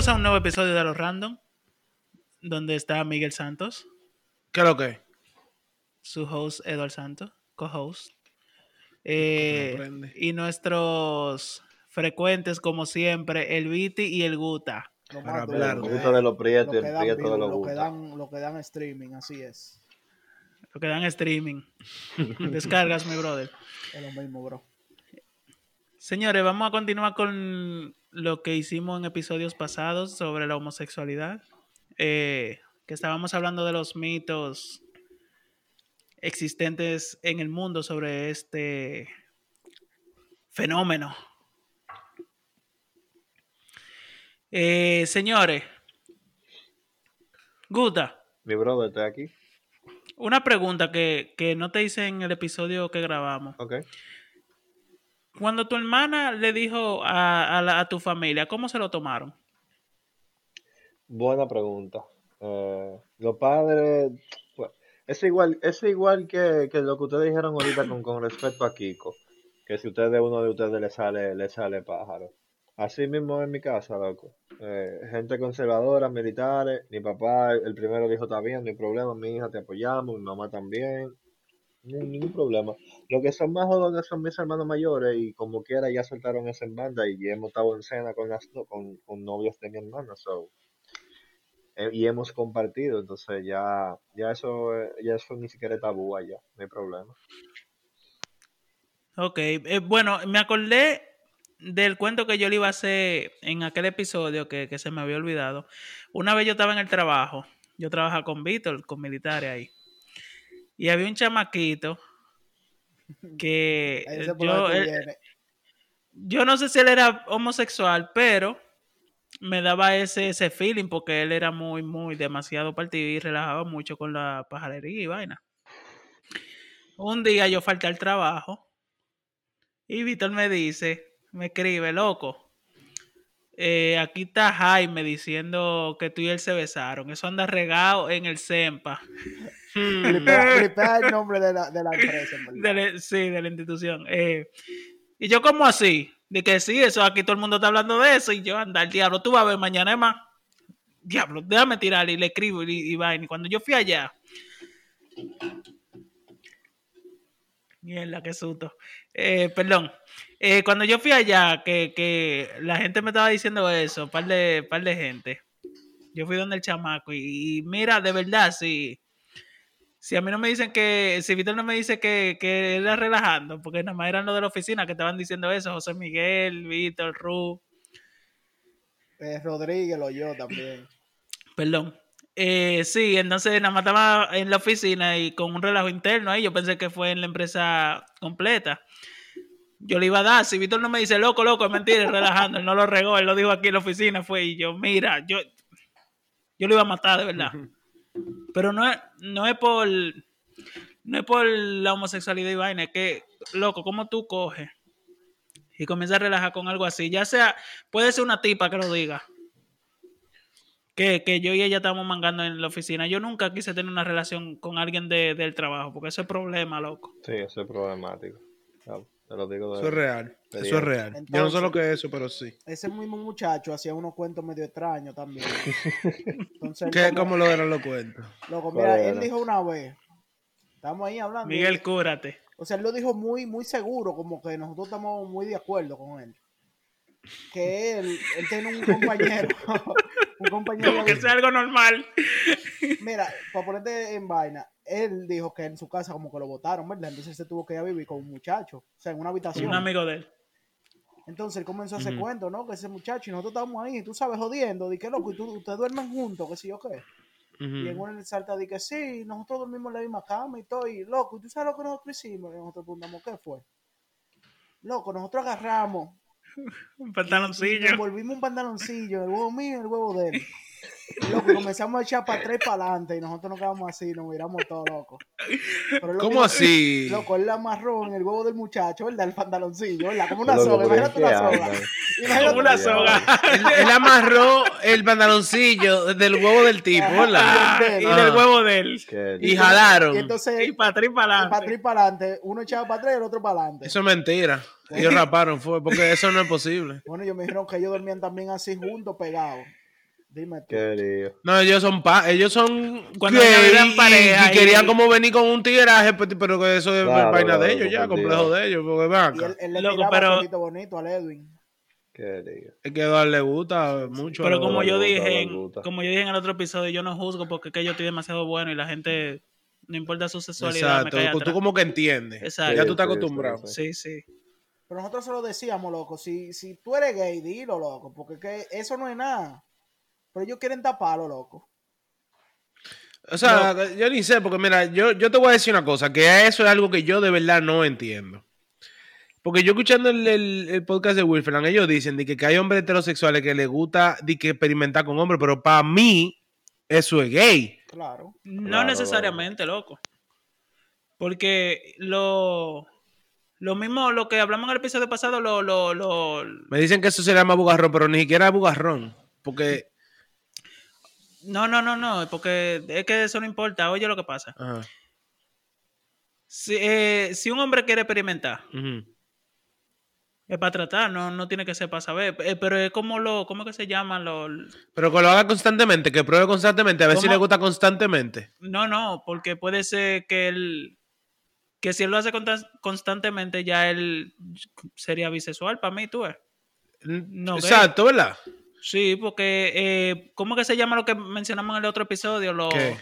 Bienvenidos a un nuevo episodio de Los Random, donde está Miguel Santos. ¿Qué es lo que? Su host, Eduardo Santos, co-host. Eh, y nuestros frecuentes, como siempre, el Viti y el Guta. Para hablar de los prietos y el prieto de los Lo que, dan, lo que dan streaming, así es. Lo que dan streaming. Descargas, mi brother. Es lo mismo, bro. Señores, vamos a continuar con lo que hicimos en episodios pasados sobre la homosexualidad. Eh, que estábamos hablando de los mitos existentes en el mundo sobre este fenómeno. Eh, señores, Guta. Mi brother está aquí. Una pregunta que, no te hice en el episodio que grabamos. Ok. Cuando tu hermana le dijo a, a, tu familia, ¿cómo se lo tomaron? Buena pregunta. Eh, los padres, pues, es igual, es igual que, lo que ustedes dijeron ahorita con, con respecto a Kiko, que si ustedes uno de ustedes le sale, le sale pájaro. Así mismo en mi casa, loco. Eh, gente conservadora, militares, mi papá, el primero dijo, está bien, no hay problema, mi hija te apoyamos, mi mamá también, ningún problema. Lo que son más jodones son mis hermanos mayores y como quiera ya soltaron esa banda y hemos estado en cena con, las, con, con novios de mi hermana, so. Eh, y hemos compartido, entonces ya, ya eso, ya eso ni siquiera es tabú allá, no hay problema. Ok, eh, bueno, me acordé del cuento que yo le iba a hacer en aquel episodio que, se me había olvidado. Una vez yo estaba en el trabajo, yo trabajaba con Víctor, con militares ahí. Y había un chamaquito que yo, yo no sé si él era homosexual, pero me daba ese, ese feeling porque él era muy, muy demasiado partido y relajaba mucho con la pajarería y vaina. Un día yo falté al trabajo y Víctor me dice, me escribe, loco. Eh, aquí está Jaime diciendo que tú y él se besaron. Eso anda regado en el SEMPA. Flipea el nombre de la, de la empresa. sí, de la institución. Eh, y yo, como así? De que sí, eso aquí todo el mundo está hablando de eso. Y yo, anda, el diablo, tú vas a ver mañana es más. Diablo, déjame tirar y le escribo y, y Y cuando yo fui allá. Mierda, qué susto. Eh, perdón. Eh, cuando yo fui allá, que, la gente me estaba diciendo eso, par de, par de gente. Yo fui donde el chamaco y, mira, de verdad, si, si a mí no me dicen que, si Víctor no me dice que, que era relajando, porque nada más eran los de la oficina que estaban diciendo eso, José Miguel, Víctor, Ru. Eh, Rodríguez, lo yo también. Perdón. Eh, sí, entonces nada más estaba en la oficina y con un relajo interno ahí, yo pensé que fue en la empresa completa yo le iba a dar. Si Víctor no me dice loco, loco, es mentira, relajando. Él no lo regó, él lo dijo aquí en la oficina, fue y yo, mira, yo, yo lo iba a matar de verdad. Pero no es, no es por no es por la homosexualidad y vaina, es que, loco, como tú coges y comienzas a relajar con algo así, ya sea, puede ser una tipa que lo diga. Que, que yo y ella estamos mangando en la oficina. Yo nunca quise tener una relación con alguien de, del trabajo, porque eso es problema, loco. Sí, eso es problemático. Eso es real. eso es real. Yo no sé lo que es eso, pero sí. Ese mismo muchacho hacía unos cuentos medio extraños también. ¿Qué, ¿Cómo lo eran los cuentos? Loco, mira, él dijo una vez. Estamos ahí hablando. Miguel, cúrate. O sea, él lo dijo muy, muy seguro, como que nosotros estamos muy de acuerdo con él. Que él, él tiene un compañero. un compañero. Como que sea algo normal. Mira, para ponerte en vaina, él dijo que en su casa como que lo votaron, ¿verdad? Entonces se tuvo que ir a vivir con un muchacho, o sea, en una habitación. Un amigo de él. Entonces él comenzó a hacer cuento, ¿no? Que ese muchacho y nosotros estábamos ahí, tú sabes, jodiendo, di que loco, y tú, ustedes duermen juntos, que sí yo qué. Y en una salta di que sí, nosotros dormimos en la misma cama y todo, y loco, y tú sabes lo que nosotros hicimos, y nosotros preguntamos, ¿qué fue? Loco, nosotros agarramos un pantaloncillo. Y, volvimos un pantaloncillo, el huevo mío y el huevo de él. Loco, comenzamos a echar para atrás y para adelante y nosotros nos quedamos así, nos miramos todos locos. ¿Cómo así? Loco, él la amarró en el huevo del muchacho, ¿verdad? El pantaloncillo, ¿verdad? Como una soga, imagínate una soga. Como una soga. él, amarró el pantaloncillo del huevo del tipo, ¿verdad? y del huevo de él. Y, jalaron. Y entonces, y para atrás y para adelante. Para atrás y para adelante. Uno echaba para atrás y el otro para adelante. Eso es mentira. Ellos raparon, fue porque eso no es posible. Bueno, ellos me dijeron que ellos dormían también así juntos, pegados. Dime tú. Qué lío. No, ellos son pa ellos son Cuando eran y- pareja y, y- querían como venir con un tigueraje, pues, pero que eso es Claro, vaina claro, de ellos ya, complejo de ellos, porque Y vaca. él, él le Loco, tiraba pero- bonito bonito al Edwin. Qué lío. Es que a le gusta mucho. Pero como yo gusta, dije, en, como yo dije en el otro episodio, yo no juzgo porque es que yo estoy demasiado bueno y la gente, no importa su sexualidad, me Exacto, cae tú atrás. como que entiendes. Exacto. Ya tú estás acostumbrado. sí, Sí, sí. Pero nosotros se lo decíamos, loco. Si, si tú eres gay, dilo, loco. Porque que eso no es nada. Pero ellos quieren taparlo, loco. O sea, yo ni sé, porque mira, yo, yo te voy a decir una cosa, que eso es algo que yo de verdad no entiendo. Porque yo escuchando el, el- el podcast de Wilferland, ellos dicen de que, que hay hombres heterosexuales que les gusta de que experimentar con hombres, pero para mí eso es gay. Claro. No Claro, necesariamente, loco. Porque lo, lo mismo, lo que hablamos en el episodio pasado, lo, lo, lo, Me dicen que eso se llama bugarrón, pero ni siquiera es bugarrón. Porque... no, no, no, no, porque es que eso no importa. Oye, lo que pasa. Ajá, Si, eh, si un hombre quiere experimentar, es para tratar, no, no tiene que ser para saber. Eh, pero es como lo, ¿cómo que se llaman los? Pero que lo haga constantemente, que pruebe constantemente, a ver si le gusta constantemente. No, no, porque puede ser que él, que si él lo hace constantemente, ya él sería bisexual para mí, tú ves. No. Exacto, ¿verdad? Sí, porque, eh, ¿cómo que se llama lo que mencionamos en el otro episodio? Lo, ¿Qué?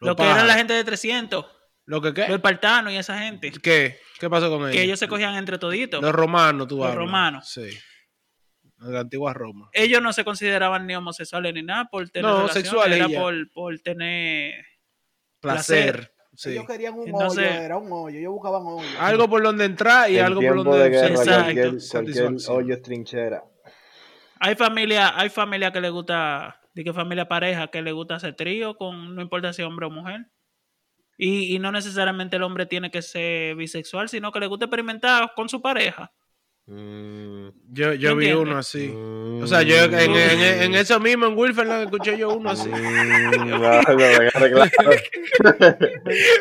lo que eran la gente de 300, ¿Lo que qué? los espartanos y esa gente, ¿Qué? ¿Qué pasó con ellos? que ellos se cogían entre toditos. Los romanos, tú Los hablas. romanos. Sí. De la antigua Roma. Ellos no se consideraban ni homosexuales ni nada por tener No, sexuales era por, por tener... Placer. Sí. Ellos querían un Entonces- hoyo, era un hoyo. Ellos buscaban hoyo. Algo por donde entrar y algo por tiempo donde de guerra, Exacto. cualquier, cualquier hoyo es trinchera. Hay familia, hay familia que le gusta, de que familia pareja que le gusta hacer trío con, no importa si hombre o mujer. Y, y no necesariamente el hombre tiene que ser bisexual, sino que le gusta experimentar con su pareja. Mm, Yo, yo ¿Tú vi entiendes? uno así. mm, O sea, yo en, en- en- en eso mismo, en Wilferland, escuché yo uno así. mm, claro.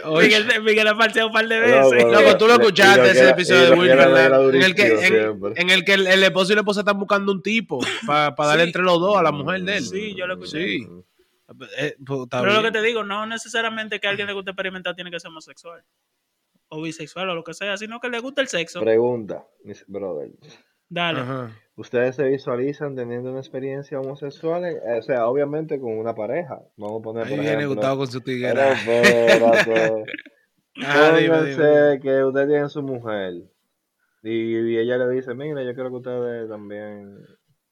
Oye, Miguel, Miguel ha falseado un par de veces. loco. Loco, tú lo escuchaste ese era- episodio de Wilferland, en el que, en, el, que el, el esposo y la esposa están buscando un tipo para darle Sí. entre los dos a la mujer de él. Sí, yo lo escuché. Sí. Eh, pues, Pero lo que te digo, no necesariamente que a alguien le guste experimentar tiene que ser homosexual. O bisexual o lo que sea, sino que le gusta el sexo. Pregunta, mis brother. Dale. Ajá. ¿Ustedes se visualizan teniendo una experiencia homosexual? Eh, O sea, obviamente con una pareja. Vamos a poner, Ahí por viene ejemplo... Gustavo con su tiguera. espérate. Ah, dime, Pónganse dime. que usted tiene su mujer y, y ella le dice, mira, yo quiero que ustedes también,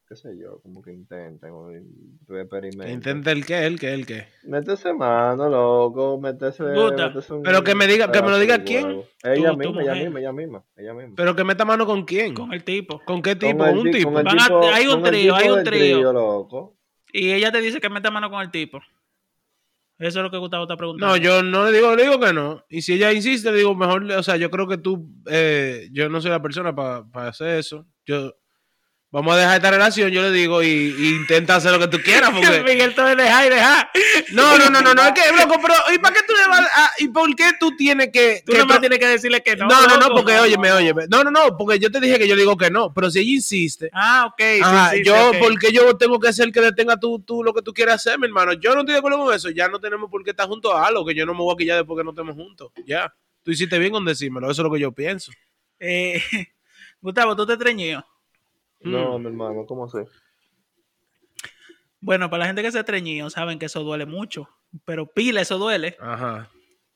qué sé yo, como que intenten o experimenten. Intenta el qué, el qué, el qué. Métese mano, loco, métese, métese un Pero que me diga- que me lo diga quién. Ella misma, ella misma, ella misma, ella misma. Pero que meta mano con quién. Con el tipo. ¿Con qué Con tipo? el ¿Con un ti- tipo? con el Van a- tipo- hay un trío, hay un trío. loco. Y ella te dice que meta mano con el tipo. Eso es lo que Gustavo está preguntando. No, yo no le digo, le digo que no. Y si ella insiste, le digo, mejor, o sea, yo creo que tú, eh, yo no soy la persona para hacer eso. Yo, vamos a dejar esta relación, yo le digo, y, y intenta hacer lo que tú quieras, porque... Miguel, todo es dejar y dejar. No, no, no, no, no, es que, loco, pero, ¿y para qué tú le vas a, y por qué tú tienes que... Tú que nomás tienes que decirle que no. no, no, no, porque, óyeme, óyeme, no, no, no, porque yo te dije que yo le digo que no, pero si ella insiste, Ah, ok. Ajá, yo, ok. porque yo tengo que hacer que detenga tú, tú lo que tú quieras hacer, mi hermano. Yo no estoy de acuerdo con eso. Ya no tenemos por qué estar juntos a algo, que yo no me voy a quillar después que no estemos juntos. Ya. Tú hiciste bien con decírmelo, eso es lo que yo pienso. Eh, Gustavo, tú te treñío. No, Mm. mi hermano, ¿cómo así? Bueno, para la gente que se treñido, saben que eso duele mucho. Pero pila, eso duele. Ajá.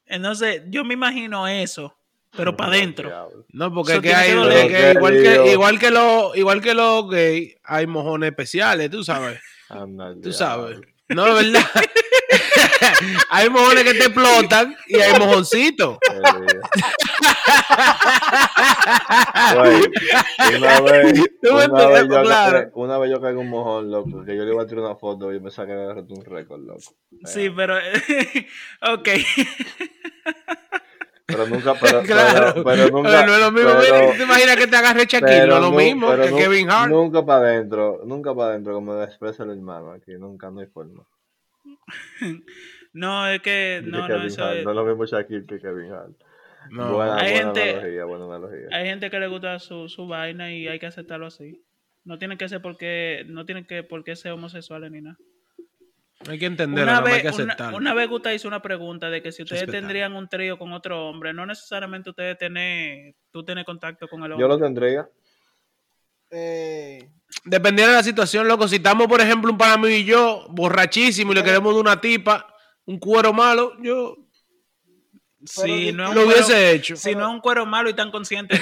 Entonces, yo me imagino eso, pero para adentro. No, porque es que hay, que igual que igual que los igual que los gays hay mojones especiales, tú sabes. Anda Tú sabes. No, es verdad. hay mojones que te explotan y hay mojoncitos. Una vez, una, yo, claro. una vez yo caí en un mojón, loco, que yo le iba a tirar una foto y me saqué de un récord, loco. Sí, pero. ok. Pero nunca, pero, Claro. pero, pero nunca. no es lo mismo, pero- mira, ¿te imaginas que te agarre Shaquille? pero No es lo mismo pero que Kevin Hart. Nunca para adentro, nunca para adentro, como expresa el hermano aquí, nunca, no hay forma. No, es que. No, no, eso es. no lo mismo Shaquille que Kevin Hart. No. buena Hay buena gente- analogía, buena analogía. Hay gente que le gusta su, su vaina y hay que aceptarlo así. No tienen que ser porque, no tienen que por qué ser homosexuales ni nada. Hay que entenderlo, Una nada más hay vez, que una, aceptarlo. una vez Guta hizo una pregunta de que si ustedes tendrían un trío con otro hombre, no necesariamente ustedes tener, tú tener contacto con el hombre. Yo lo tendría. Eh, Dependiendo de la situación, loco, si estamos, por ejemplo, un pana y yo, borrachísimo, y le queremos de una tipa, un cuero malo, yo si no es lo cuero- hubiese hecho. si no es un cuero malo y tan consciente,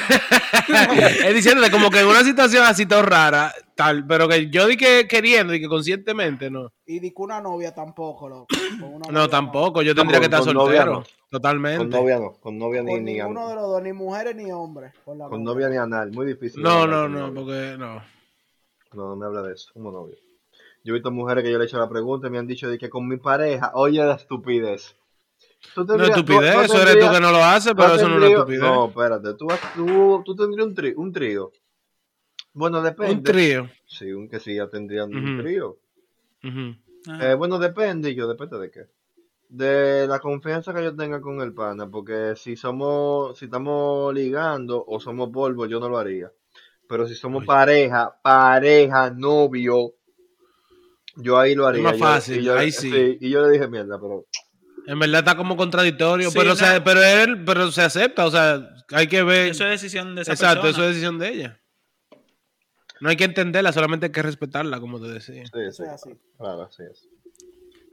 no. es diciéndote como que en una situación así todo rara, tal, pero que yo di que queriendo y que conscientemente no. y di que una novia tampoco, loco. No, novia tampoco, yo tendría que estar soltero. no. Totalmente. Con novia no. Con novia ni, Con ni, ninguno de los dos, ni mujeres ni hombres. Con, la con novia. novia ni anal. Muy difícil. No, no, no, porque no. No, no me habla de eso. Como novio. Yo he visto mujeres que yo le he hecho la pregunta y me han dicho de que con mi pareja, oye la estupidez. Tú No tendrías- estupidez, tú- tú eso eres tú que no lo haces, pero eso no es una estupidez. No, espérate, tú, tú, tú tendrías un, tri- un trío. Bueno, depende. Un trío. Sí, un que sí, ya tendrían un trío. Eh, bueno, depende, yo depende de qué. De la confianza que yo tenga con el pana, porque si somos, si estamos ligando o somos polvo, yo no lo haría. Pero si somos Oye. pareja, pareja, novio, yo ahí lo haría. más fácil, y yo, ahí sí. Y yo le dije mierda, pero En verdad está como contradictorio, Sí, pero, no. se, pero él pero se acepta, o sea, hay que ver. Eso es decisión de esa Exacto, persona. eso es decisión de ella. No hay que entenderla, solamente hay que respetarla, como te decía. sí, Eso sí, es así. claro, así es.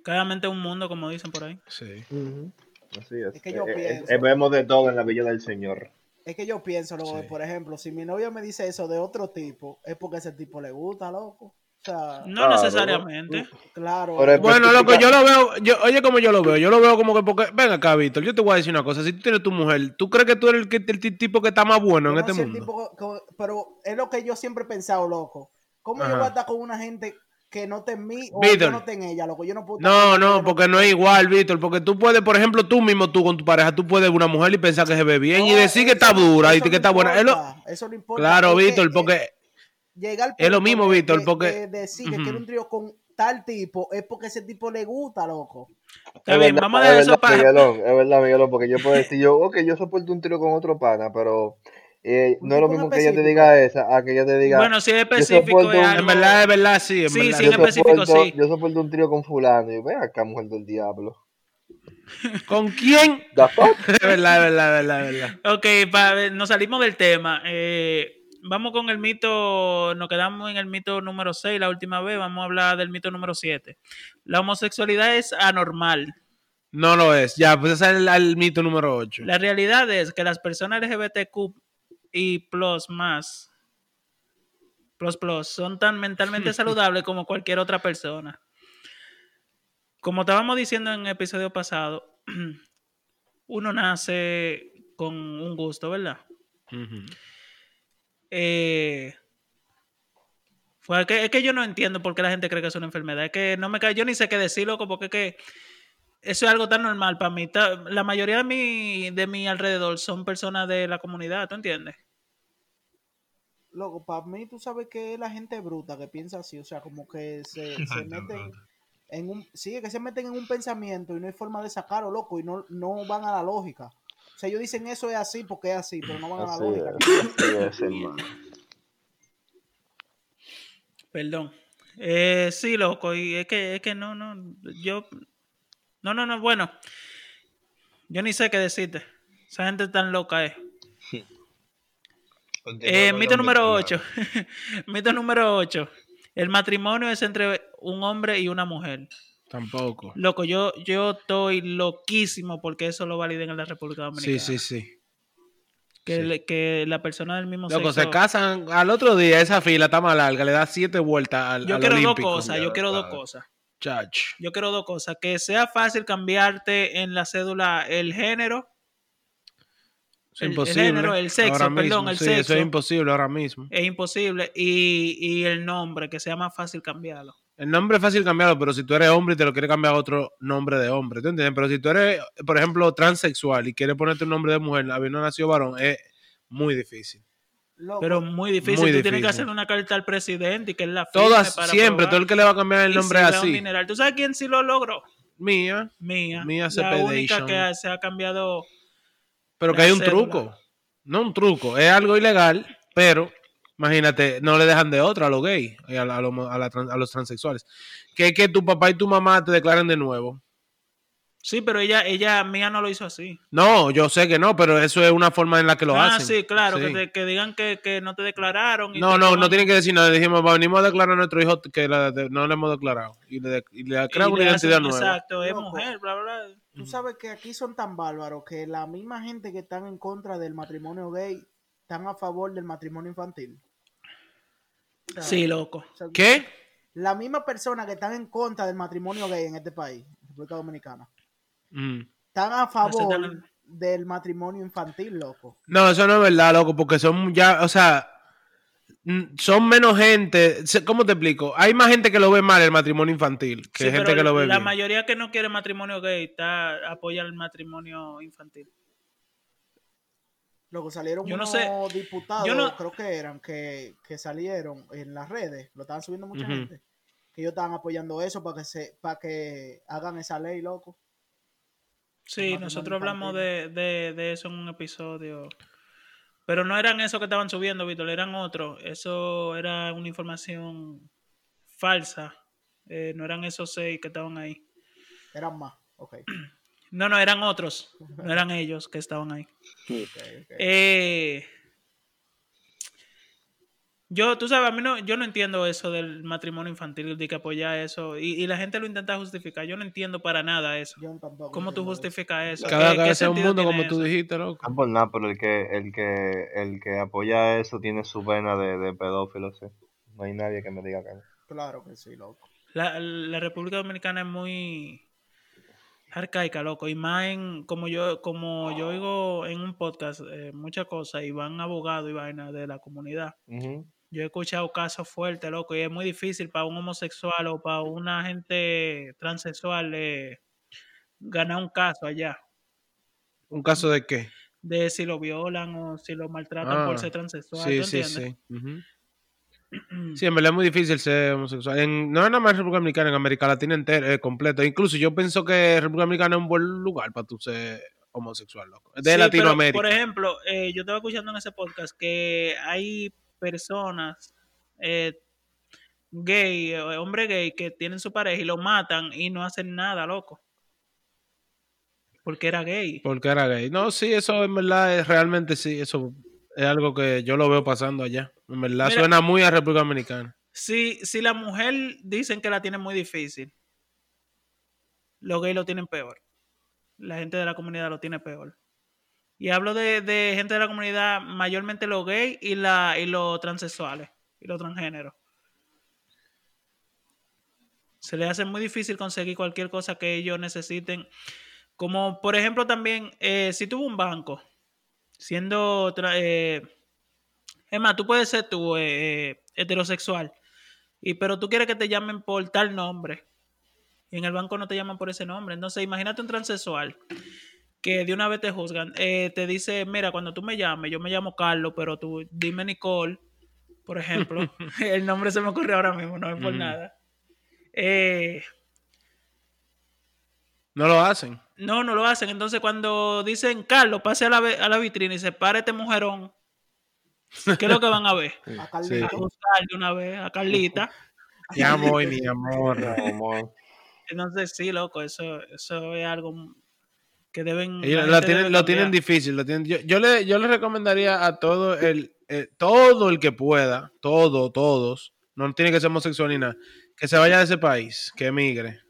Cada mente es un mundo, como dicen por ahí. Sí. Así es. Es que yo Eh, eh, pienso- eh, vemos de todo en la villa del Señor. Es que yo pienso, loco, Sí. que, por ejemplo, si mi novia me dice eso de otro tipo, es porque ese tipo le gusta, loco. O sea, No Claro. necesariamente. claro. Bueno, loco, yo lo veo, yo, oye como yo lo veo, yo lo veo como que porque, ven acá, Víctor, yo te voy a decir una cosa, si tú tienes tu mujer, ¿tú crees que tú eres el, tipo que está más bueno Yo en no este mundo? tipo pero es lo que yo siempre he pensado, loco. ¿Cómo Ajá. yo voy a estar con una gente que no esté en mí o Víctor. no esté en ella, loco? Yo no puedo No, no, que porque no es igual, Víctor, porque tú puedes, por ejemplo, tú mismo, tú con tu pareja, tú puedes ver una mujer y pensar que se ve bien y decir que está dura y eso que no está buena. Es lo- importa, Eso no importa. claro, Es que, Víctor, eh, porque llegar al es lo mismo, de- Víctor, porque- de decir que quiere un trío con tal tipo es porque ese tipo le gusta, loco. Está Es bien, verdad, vamos a dejar eso verdad, para. Miguelón, es verdad, Miguelón, porque yo puedo decir yo, ok, yo soporto un tiro con otro pana, pero eh, no es lo en mismo que ella te diga esa, a que ella te diga, Bueno, si es yo específico, un- en verdad, es verdad, sí, en Sí, verdad. sí, en específico, soporto, sí. yo soporto un trío con fulano, y yo, ven acá, mujer del diablo. ¿Con quién? The fuck? Es verdad, es verdad, es verdad, es verdad. Ok, pa- nos salimos del tema. Eh, vamos con el mito, nos quedamos en el mito número 6 la última vez, vamos a hablar del mito número 7. La homosexualidad es anormal. No lo es. Ya, pues ese es el, el mito número 8. La realidad es que las personas LGBTQ y plus más, plus plus, son tan mentalmente saludables como cualquier otra persona. Como estábamos diciendo en el episodio pasado, uno nace con un gusto, ¿verdad? Eh, fue que, es que yo no entiendo por qué la gente cree que es una enfermedad. Es que no me cae, yo ni sé qué decir, loco, porque es que eso es algo tan normal para mí. La mayoría de mi, de mi alrededor son personas de la comunidad, ¿tú entiendes? Loco, para mí tú sabes que es la gente bruta que piensa así, o sea, como que se, se meten en un, sí, que se meten en un pensamiento y no hay forma de sacarlo, loco, y no, no van a la lógica. O sea, ellos dicen eso es así porque es así, pero no van a la lógica. es, así es, hermano. Perdón. Eh, sí, loco, y es que, es que no, no, yo, no, no, no, bueno, yo ni sé qué decirte. Esa gente tan loca es. Eh, mito número 8. mito número 8. El matrimonio es entre un hombre y una mujer. Tampoco. Loco, yo, yo estoy loquísimo porque eso lo validen en la República Dominicana. Sí, sí, sí. Que, sí. le- que la persona del mismo Loco, sexo. se casan al otro día, esa fila está más larga, le da siete vueltas al, Yo al quiero olímpico. dos cosas, yo quiero dos cosas. Chach. Yo quiero dos cosas. Que sea fácil cambiarte en la cédula el género. Es El- género, el sexo, ahora perdón, mismo. el Sí, Eso sexo. es imposible ahora mismo. Es imposible. Y, y el nombre, que sea más fácil cambiarlo. El nombre es fácil cambiarlo, pero si tú eres hombre y te lo quieres cambiar a otro nombre de hombre, ¿tú entiendes? Pero si tú eres, por ejemplo, transexual y quieres ponerte un nombre de mujer habiendo nacido varón, es muy difícil. Loco, Pero muy difícil. Muy Tú tienes que hacer una carta al presidente y que él la Todas, para siempre, aprobar. todo el que le va a cambiar el Y nombre es un así. dineral. ¿Tú sabes quién sí lo logró? Mía. Mía. Mía la única que se ha cambiado. Pero que hay un truco. No un truco, es algo ilegal, pero Imagínate, no le dejan de otra a los gays, a, a, a, los transexuales. Que que tu papá y tu mamá te declaren de nuevo. Sí, pero ella, ella mía no lo hizo así. No, yo sé que no, pero eso es una forma en la que lo ah, hacen. sí, claro, Que, que, digan que, que, no te declararon. no, no, no tienen que decir nada. Dijimos, venimos a declarar a nuestro hijo que no le hemos declarado. Y le, y le creamos una identidad nueva. Exacto, es mujer, bla, bla. Tú sabes que aquí son tan bárbaros que la misma gente que están en contra del matrimonio gay están a favor del matrimonio infantil sí, loco. ¿Qué? La misma persona que están en contra del matrimonio gay en este país, República Dominicana, mm. están a favor del matrimonio infantil, loco. No, eso no es verdad, loco, porque son ya, o sea, son menos gente. ¿Cómo te explico? Hay más gente que lo ve mal el matrimonio infantil que gente que lo ve La mayoría que no quiere matrimonio gay está apoya el matrimonio infantil. Luego salieron unos diputados, creo que eran, que, salieron en las redes, lo estaban subiendo mucha gente, que ellos estaban apoyando eso para que se, para que hagan esa ley, loco. Sí, nosotros hablamos de, de, eso en un episodio. Pero no eran esos que estaban subiendo, Víctor, eran otros. Eso era una información falsa. Eh, no eran esos seis que estaban ahí. Eran más, ok. No, no, eran otros. No eran ellos que estaban ahí. Eh, yo, tú sabes, a mí no, yo no entiendo eso del matrimonio infantil, de que apoya eso. Y, la gente lo intenta justificar. Yo no entiendo para nada eso. ¿Cómo tú justificas eso? Cada vez es un mundo, como tú dijiste, loco. No por nada, pero el que, el que, el que apoya eso tiene su pena de, de pedófilo, sí. No hay nadie que me diga que no. Claro que sí, loco. La, la República Dominicana es muy arcaica, loco. Y más en, como yo, como yo oigo en un podcast eh, muchas cosas y van abogados y vainas de la comunidad. Yo he escuchado casos fuertes, loco, y es muy difícil para un homosexual o para una gente transexual eh, ganar un caso allá. ¿Un caso de qué? De si lo violan o si lo maltratan por ah, ser transexual. Sí, sí, sí. Sí, en verdad es muy difícil ser homosexual. En, no es nada más República Dominicana, en América Latina entera, eh, completo. Incluso yo pienso que República Dominicana es un buen lugar para tú ser homosexual, loco. De Latinoamérica. por ejemplo, eh, yo estaba escuchando en ese podcast que hay personas eh, gay, hombre gay, que tienen su pareja y lo matan y no hacen nada, loco. Porque era gay. Porque era gay. No, sí, eso en verdad es realmente sí, eso es algo que yo lo veo pasando allá. En verdad suena muy a República Dominicana. Si, si la mujer dicen que la tiene muy difícil, los gays lo tienen peor. La gente de la comunidad lo tiene peor. Y hablo de, gente de la comunidad, mayormente los gays y, y los transexuales y los transgéneros. Se les hace muy difícil conseguir cualquier cosa que ellos necesiten. Como por ejemplo también, eh, si tuvo un banco siendo... Eh, es más, tú puedes ser tú eh, eh, heterosexual, y, pero tú quieres que te llamen por tal nombre. Y en el banco no te llaman por ese nombre. Entonces, imagínate un transexual que de una vez te juzgan. te dice, mira, cuando tú me llames, yo me llamo Carlos, pero tú dime Nicole, por ejemplo. el nombre se me ocurrió ahora mismo, no es por nada. no lo hacen. No, no lo hacen. Entonces, cuando dicen Carlos, pase a la, a la vitrina y se pare este mujerón, ¿qué es lo que van a ver? A Carlita. A buscar de una vez, a Carlita. Mi amor, mi amor. Entonces, sí, loco, eso, eso es algo que deben. lo, tienen, lo tienen difícil. Lo tienen, yo, yo, le, yo le recomendaría a todo el, eh, todo el que pueda, todo, todos, no tiene que ser homosexual ni nada, que se vaya de ese país, que emigre.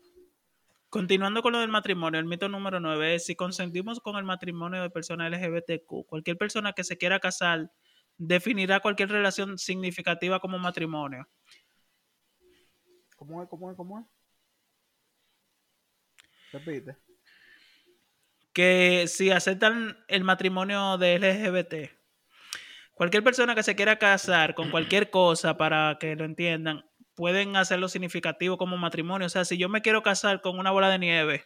Continuando con lo del matrimonio, el mito número 9 es si consentimos con el matrimonio de personas LGBTQ, cualquier persona que se quiera casar definirá cualquier relación significativa como matrimonio. ¿Cómo es? ¿Cómo es? ¿Cómo es? Repite. Que si aceptan el matrimonio de LGBT, cualquier persona que se quiera casar con cualquier cosa para que lo entiendan, pueden hacerlo significativo como matrimonio. O sea, si yo me quiero casar con una bola de nieve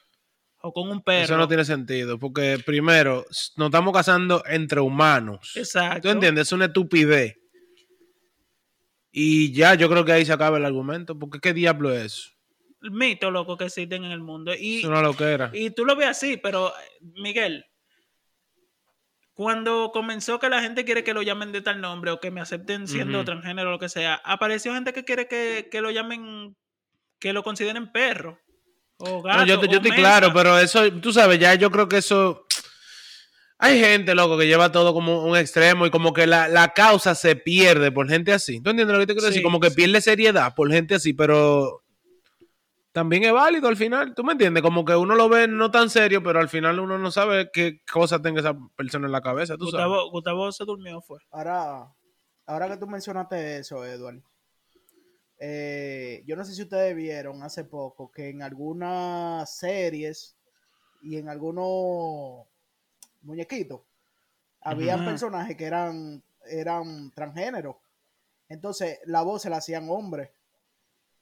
o con un perro. Eso no tiene sentido, porque primero, nos estamos casando entre humanos. Exacto. ¿Tú entiendes? Es una estupidez. Y ya yo creo que ahí se acaba el argumento, porque ¿qué diablo es? El mito loco que existen en el mundo. Y, es una loquera. Y tú lo ves así, pero Miguel, cuando comenzó que la gente quiere que lo llamen de tal nombre o que me acepten siendo transgénero o lo que sea, apareció gente que quiere que, que lo llamen, que lo consideren perro o gato. No, yo, yo estoy claro, pero eso, tú sabes, ya yo creo que eso. Hay gente, loco, que lleva todo como un extremo y como que la, la causa se pierde por gente así. ¿Tú entiendes lo que te quiero decir? Como que sí. pierde seriedad por gente así, pero también es válido al final. ¿Tú me entiendes? Como que uno lo ve no tan serio, pero al final uno no sabe qué cosa tenga esa persona en la cabeza. ¿tú sabes? Gustavo, Gustavo se durmió, fue. Ahora, ahora que tú mencionaste eso, Edward, eh, yo no sé si ustedes vieron hace poco que en algunas series y en algunos muñequitos habían Ujú. personajes que eran, eran transgéneros. Entonces la voz se la hacían hombres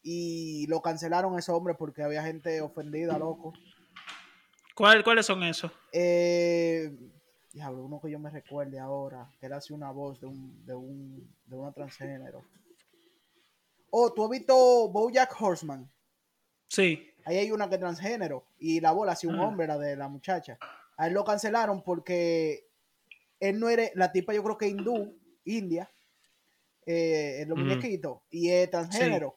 y lo cancelaron esos hombres porque había gente ofendida, loco. ¿Cuál, ¿Cuáles son esos? Eh, diablo, uno que yo me recuerde ahora, que él hace una voz de un, de un, de una transgénero. Oh, ¿tú has visto Bojack Horseman? Sí. Ahí hay una que es transgénero y la bola hacía un Ah. hombre, la de la muchacha. A él lo cancelaron porque él no era, la tipa yo creo que hindú, india, eh, en los Ujú. muñequitos, y es transgénero.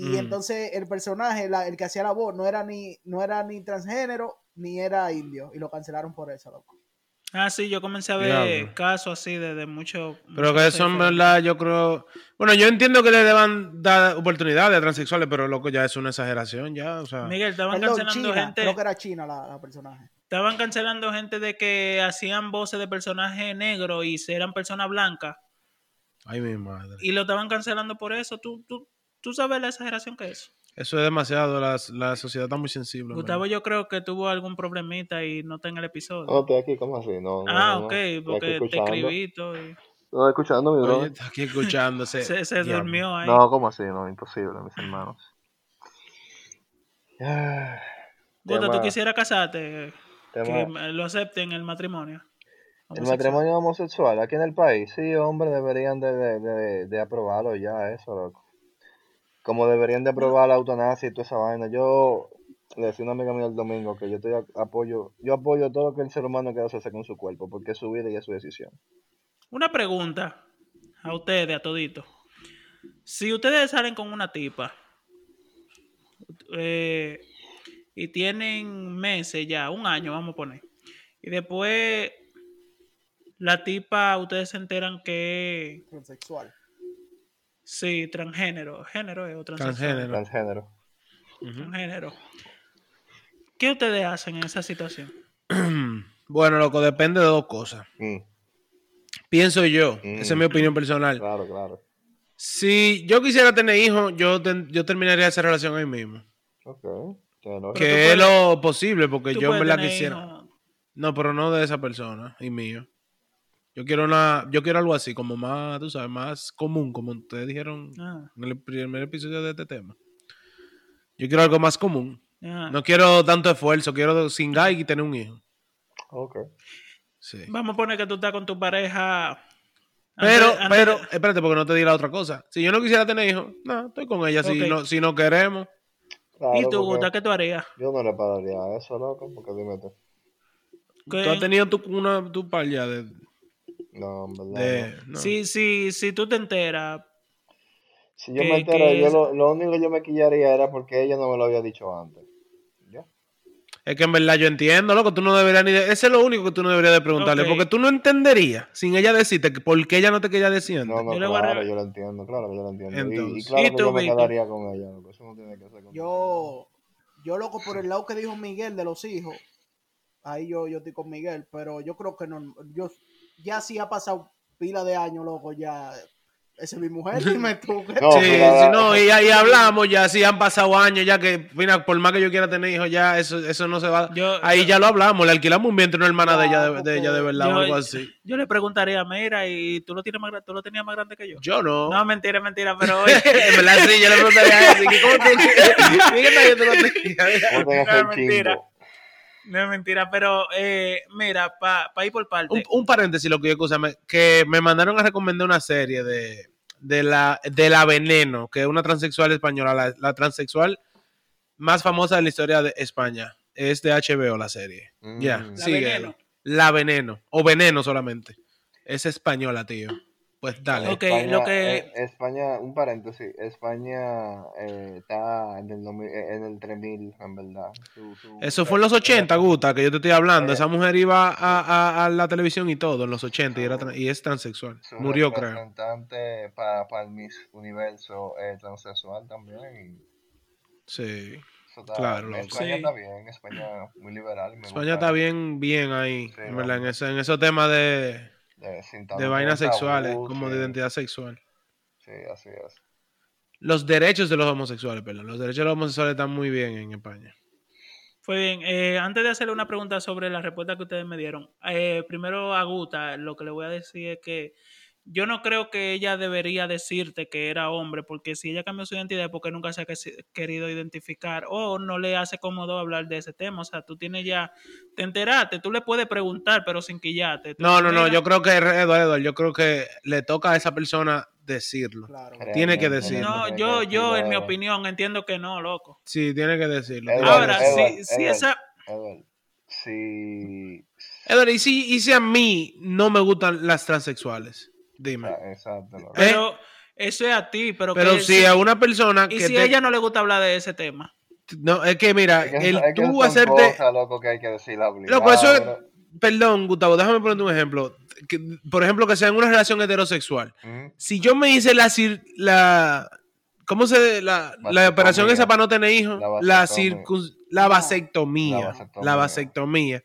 Y Mm. entonces el personaje, la- el que hacía la voz, no era ni, no era ni transgénero ni era indio. Y lo cancelaron por eso, loco. Ah, sí, yo comencé a ver casos así de, de mucho. Pero que eso en verdad yo creo... Bueno, yo entiendo que le deban dar oportunidades a transexuales, pero loco, ya es una exageración ya, o sea... Miguel, estaban Perdón, cancelando China, gente. creo que era China la, la personaje. Estaban cancelando gente de que hacían voces de personajes negros y eran personas blancas. Ay, mi madre. Y lo estaban cancelando por eso. ¿Tú, tú, tú sabes la exageración que es? Eso es demasiado, la, la sociedad está muy sensible. Gustavo, yo creo que tuvo algún problemita y no está en el episodio. No, estoy aquí, ¿cómo así? No, no, ah, no, no. ok, porque te escribí todo. y Estoy escuchando, mi Oye, está aquí escuchándose. se, se durmió ahí. No, ¿cómo así? No, imposible, mis hermanos. Gusta, ¿tú quisieras casarte? Que lo acepten el matrimonio. El matrimonio homosexual aquí en el país, sí, hombre, deberían de, de, de, de aprobarlo ya, eso, loco. Como deberían de aprobar la eutanasia y toda esa vaina. Yo le decía a una amiga mía el domingo que yo estoy a- apoyo, yo apoyo todo lo que el ser humano quiera hacerse con su cuerpo, porque es su vida y es su decisión. Una pregunta a ustedes, a toditos. Si ustedes salen con una tipa eh, y tienen meses ya, un año vamos a poner, y después la tipa, ustedes se enteran que Transexual. Sí, transgénero, género es o transexual? Transgénero. Transgénero. Transgénero. ¿Qué ustedes hacen en esa situación? Bueno, loco, depende de dos cosas. Mm, Pienso yo, Mm. esa es mi opinión personal. claro, claro. Si yo quisiera tener hijos, yo, ten- yo terminaría esa relación ahí mismo. Ok. Que es puedes- lo posible, porque yo verdad tener quisiera. hijos- No, pero no de esa persona y mío. Yo quiero una, yo quiero algo así, como más, tú sabes, más común, como ustedes dijeron Ah, en el primer episodio de este tema. Yo quiero algo más común. ah. No quiero tanto esfuerzo, quiero singar y tener un hijo. Ok. Sí. Vamos a poner que tú estás con tu pareja. Pero, antes- antes pero, espérate, porque no te di la otra cosa. Si yo no quisiera tener hijos, no, estoy con ella. Si, no, si no queremos, Claro, ¿Y tú, Gusta, qué tú harías? Yo no le pagaría eso, loco, porque dime tú. ¿Qué- tú has tenido tu, una, tu par ya de. No, en verdad. de- no. Si, si, si tú te enteras, Si yo que- me entero, que yo lo, lo único que yo me quillaría era porque ella no me lo había dicho antes. ¿Ya? Es que en verdad yo entiendo, loco, tú no deberías ni de... Ese es lo único que tú no deberías de preguntarle, porque tú no entenderías, sin ella decirte, que por qué ella no te quería decir antes. No, no, Yo claro, yo lo entiendo, claro que yo lo entiendo. Y- y, Entonces. claro ¿Y que yo me quedaría con ella, loco. Eso no tiene que ser con Yo, yo loco por el lado que dijo Miguel de los hijos. Ahí yo, yo estoy con Miguel, pero yo creo que no. Yo ya sí ha pasado pila de años, loco, ya. Esa es mi mujer, dime tú. que- No, sí, sí, no, y, y hablamos ya, si han pasado años ya que, mira, por más que yo quiera tener hijos, ya eso, eso no se va. Yo- Ahí yo- ya lo hablamos, le alquilamos un vientre a una hermana de ella, de, de ella de verdad, yo- o algo así. yo le preguntaría, mira, ¿y tú lo, tienes más, tú lo tenías más grande que yo? Yo no. No, mentira, mentira, pero oye, en verdad sí, yo le preguntaría ¿cómo tú? Te lo tenía. ¿Cómo tengas No, mentira. No es mentira, pero eh, mira, para ir por parte. Un, un paréntesis, lo que yo escúchame, que me mandaron a recomendar una serie de, de la de la Veneno, que es una transexual española, la, la transexual más famosa de la historia de España. Es de HBO la serie. Mm. Ya, La sigue Veneno. ahí. La Veneno, o Veneno solamente. Es española, tío. Pues dale. Ok, España, lo que- eh, España, un paréntesis, España eh, está en el, 2000 eh, en el 3000, en verdad. Su- su- Eso fue en los 80, Guta, que yo te estoy hablando. Esa mujer iba a, a- a la televisión y todo en los 80 y, era y es transexual. Su Murió, creo. representante para, para el Miss Universo eh, transexual también. Y Sí. eso está, Claro. España Sí. está bien, España muy liberal. me España gusta está bien, bien ahí, Sí, en verdad, en, eso- en esos temas de, de, vainas tabú, sexuales, como de identidad sexual. Sí, así es. Los derechos de los homosexuales, perdón. Los derechos de los homosexuales están muy bien en España. Fue bien. Eh, antes de hacerle una pregunta sobre la respuesta que ustedes me dieron, eh, primero a Guta, lo que le voy a decir es que yo no creo que ella debería decirte que era hombre, porque si ella cambió su identidad es porque nunca se ha querido identificar o no le hace cómodo hablar de ese tema. O sea, tú tienes ya, te enteraste, tú le puedes preguntar, pero sin quillarte. No, no, no. "Mira, Yo creo que, Eduardo, Eduardo, yo creo que le toca a esa persona decirlo. Claro. Tiene que decirlo. No, yo, yo, en mi opinión, entiendo que no, loco. Sí, tiene que decirlo. Eduardo, Ahora, Edward, si, si Edward. esa... Edward, si... Eduardo, ¿y si, y si a mí no me gustan las transexuales? Dime. ah, Exacto. loco. Eh, Pero eso es a ti, pero, Pero que si a una persona Y que si te- a ella no le gusta hablar de ese tema. No, es que mira, Es que- el es que tú hacerte... cosas, loco, que hay que decir Loco, eso es... Perdón, Gustavo, déjame ponerte un ejemplo. Que, por ejemplo, que sea en una relación heterosexual. Si yo me hice la... cir- la ¿Cómo se...? La, la operación esa para no tener hijos. La La, vasectomía. circun- la vasectomía. La vasectomía. La vasectomía.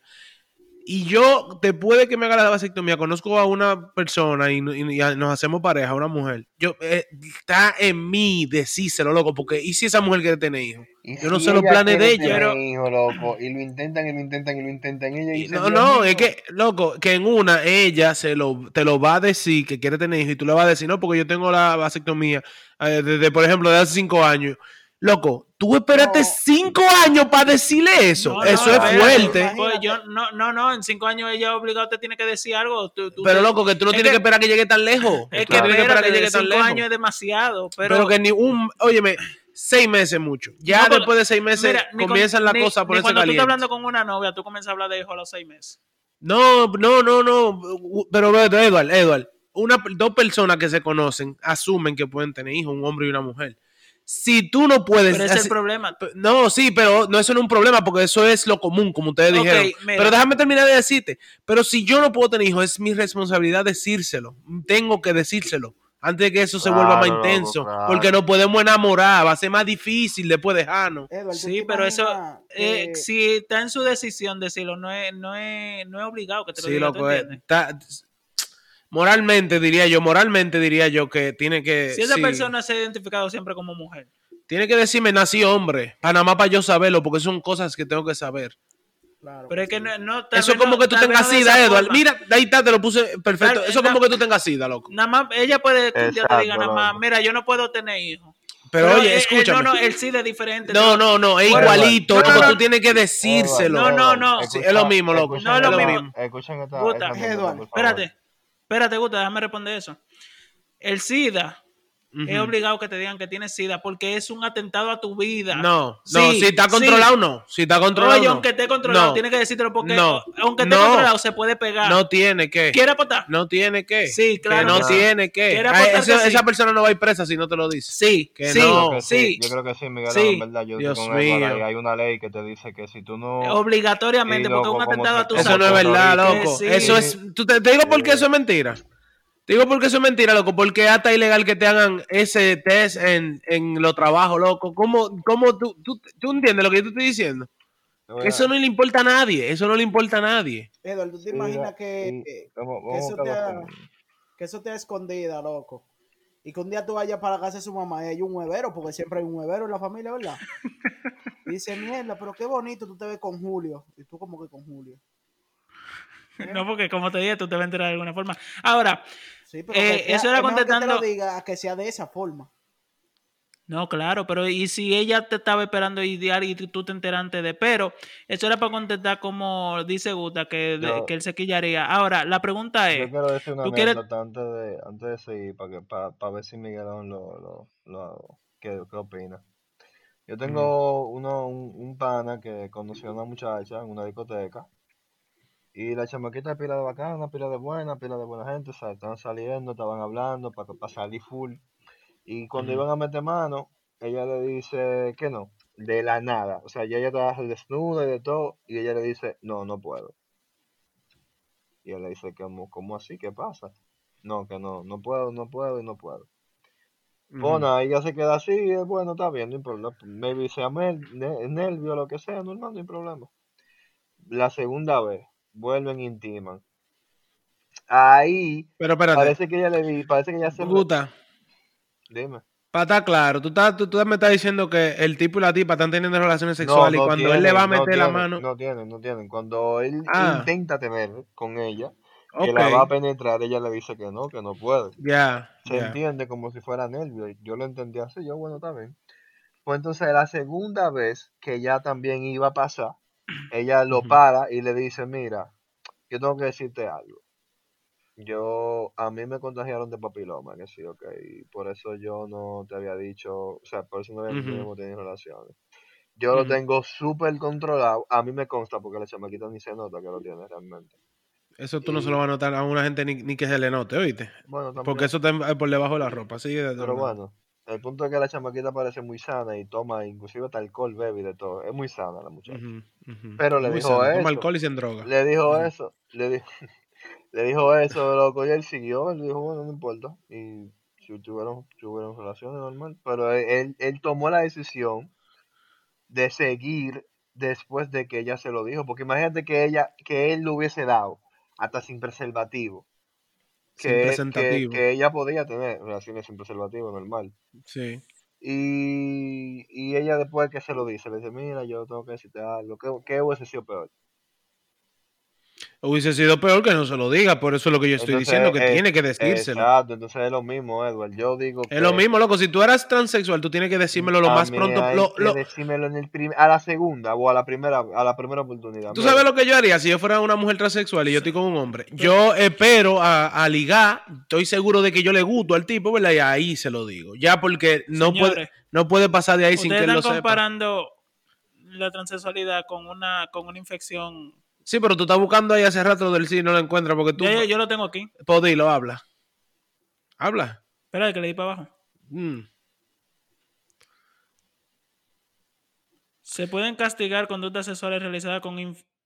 Y yo, después de que me haga la vasectomía, conozco a una persona y, y- y nos hacemos pareja, una mujer. Yo, eh, está en mí decírselo, loco, porque ¿y si esa mujer quiere tener hijos? Yo no si sé los planes de ella. Pero- hijos, loco, y lo intentan, y lo intentan, y lo intentan, ella Y no, "Dios no, mío". es que, loco, que en una ella se lo, te lo va a decir que quiere tener hijos y tú le vas a decir, no, porque yo tengo la vasectomía eh, desde, por ejemplo, de hace cinco años. Loco, tú esperaste No. cinco años para decirle eso. No, no, eso es espérate, fuerte. Pues yo, no, no, no, en cinco años ella obligado te tiene que decir algo. tú- tú Pero te- loco, que tú no es tienes que, que- esperar que llegue tan lejos. Es que no tienes que esperar que llegue tan cinco lejos. años es demasiado. Pero, Pero, que ni un, óyeme, seis meses mucho. Ya después de seis meses mira, ni con- comienzan las ni- cosas ni ponerse cuando tú estás hablando con una novia, tú comienzas a hablar de hijos a los seis meses. No, no, no, no. Pero Edward, Edward, una, dos personas que se conocen asumen que pueden tener hijos, un hombre y una mujer. Si tú no puedes. Pero ese es el problema. no, sí, pero no eso no es un problema porque eso es lo común, como ustedes dijeron. mira. Pero déjame terminar de decirte. Pero si yo no puedo tener hijos, es mi responsabilidad decírselo. Tengo que decírselo. Antes de que eso se vuelva más intenso. claro. Porque nos podemos enamorar. Va a ser más difícil después dejarnos. Edward, ¿tú Sí, pero eso, eh, si está en su decisión decirlo, no es, no es, no es obligado que te lo Sí, diga, ¿tú loco. eh, entiendes? está- moralmente diría yo, moralmente diría yo que tiene que. Si esa sí, persona se ha identificado siempre como mujer. Tiene que decirme, nací hombre. Para nada más para yo saberlo, porque son cosas que tengo que saber. Claro Pero es que no, no Eso es como no- que tú tengas sida, forma. Mira, ahí está, te lo puse perfecto. Tal- Eso es como que tú tengas sida, loco. Nada más, ella puede que un día te diga nada más, mira, yo no puedo tener hijos. Pero, oye, escúchame. no, no, el sí es diferente. No, no, no, es igualito. no, loco, no, tú tienes que decírselo. No, no, no. Sí, es lo mismo, loco. No es lo mismo. Escuchen esta, Puta. esta. Espérate, espérate, Gusta, déjame responder eso. El SIDA es obligado que te digan que tienes SIDA porque es un atentado a tu vida. No, Sí, no, si está sí. controlado, no. Si está controlado, Oye, no. aunque esté controlado, No. tiene que decírtelo porque No. aunque esté No. controlado se puede pegar. No tiene que. ¿Quiere apostar? No tiene que. Sí, claro Que no que sí. tiene que. ¿Quiere apostar esa, que sí? esa persona no va a ir presa si no te lo dice. Sí, Que sí, no. Yo creo que sí. Yo creo que sí, Miguel, Sí. en verdad. Yo Dios mío. ahí. Hay una ley que te dice que si tú no... Obligatoriamente, porque es un atentado a tu como Eso no es verdad, loco. Eso es. tú te, digo por qué Sí. eso es mentira. Te digo por qué eso es mentira, loco. Porque hasta ilegal que te hagan ese test en, en los trabajos, loco. ¿Cómo, cómo tú, tú, tú entiendes lo que yo te estoy diciendo? Eso no le importa a nadie. Eso no le importa a nadie. Edward, ¿tú te sí, imaginas que, que vamos- eso te ha- que eso te ha escondida, loco? Y que un día tú vayas para la casa de su mamá y hay un huevero, porque siempre hay un huevero en la familia, ¿verdad? Y dice, mierda, pero qué bonito tú te ves con Julio. Y tú como que con Julio. No, porque como te dije, tú te vas a enterar de alguna forma. Ahora, Sí, pero Eh, sea- eso era es mejor que te contestando- lo diga a que sea de esa forma. no, claro, pero y si ella te estaba esperando idear y tú te enteraste de, pero eso era para contestar como dice Guta, que, de- Yo- que él se quillaría. Ahora, la pregunta Yo es, quiero decir una ¿tú quieres- antes de, antes de seguir, para, que, para, para ver si Miguelón lo, lo, lo, qué, qué opina. Yo tengo uno, un, un pana que conoció a una muchacha en una discoteca Y la chamaquita pila de bacana, pila de buena, pila de buena gente, o sea, estaban saliendo, estaban hablando para salir full. Y cuando iban a meter mano, ella le dice que no, de la nada. O sea, ya ella estaba desnuda y de todo, y ella le dice, no, no puedo. Y él le dice, ¿cómo, cómo así? ¿Qué pasa? No, que no, no puedo, no puedo y no puedo. Bueno, ella se queda así, es bueno, está bien, no hay problema. Maybe sea nervio o lo que sea, normal, no hay problema. La segunda vez, vuelven intiman. Ahí, Pero espérate, parece que ella le di, parece que ella se... puta, Dime. para estar claro, tú, estás, tú, tú me estás diciendo que el tipo y la tipa están teniendo relaciones sexuales y cuando él le va a no meter la mano... No tienen, no tienen. Cuando él Ah. intenta tener con ella, que la va a penetrar, ella le dice que no, que no puede. ya, Se ya. entiende como si fuera nervio. Yo lo entendí así, yo, bueno, bien. Pues entonces la segunda vez que ya también iba a pasar, ella lo para y le dice, mira, yo tengo que decirte algo. Yo, a mí me contagiaron de papiloma, que sí, ok, y por eso yo no te había dicho, o sea, por eso no había- no Ujú. habíamos tenido relaciones. Yo lo tengo súper controlado, a mí me consta porque la chamaquita ni se nota que lo tiene realmente. Eso tú no se lo vas a notar a una gente ni, ni que se le note, ¿oíste? Bueno, también. Porque eso está en- por debajo de la ropa, sí. de- de- Pero bueno, el punto es que la chamaquita parece muy sana y toma inclusive hasta alcohol, bebe y de todo. Es muy sana la muchacha. Pero le Muy dijo sano, eso. Toma alcohol y sin droga. Le dijo eso, le dijo, le dijo eso, loco, y él siguió, él dijo, bueno, no importa. Y si tuvieron, tuvieron relaciones normal. Pero él, él, él tomó la decisión de seguir después de que ella se lo dijo. Porque imagínate que ella, que él lo hubiese dado, hasta sin preservativo. Que, que, ella podía tener relaciones sin preservativo normal. Sí. Y, y ella después que se lo dice, le dice, mira, yo tengo que decirte algo. ¿Qué, qué hubiese sido peor? Hubiese sido peor que no se lo diga, por eso es lo que yo estoy Entonces, diciendo, que eh, tiene que decírselo. Exacto, entonces es lo mismo, Edward. Yo digo que Es lo mismo, loco. Si tú eras transexual, tú tienes que decírmelo lo más pronto. lo- que lo- decírmelo en el prim- a la segunda o a la primera a la primera oportunidad. Tú Mira, sabes lo que yo haría si yo fuera una mujer transexual y yo estoy con un hombre. Yo espero a, a ligar, estoy seguro de que yo le gusto al tipo, ¿verdad? Y ahí se lo digo. Ya porque no, puede, no puede pasar de ahí sin que él lo sepa. comparando la transexualidad con una, con una infección. Sí, pero tú estás buscando ahí hace rato del sí y no lo encuentras porque tú. Yo, yo, yo lo tengo aquí. Pues dilo, habla. Habla. Espera, que le di para abajo. Mm. Se pueden castigar conductas sexuales realizadas con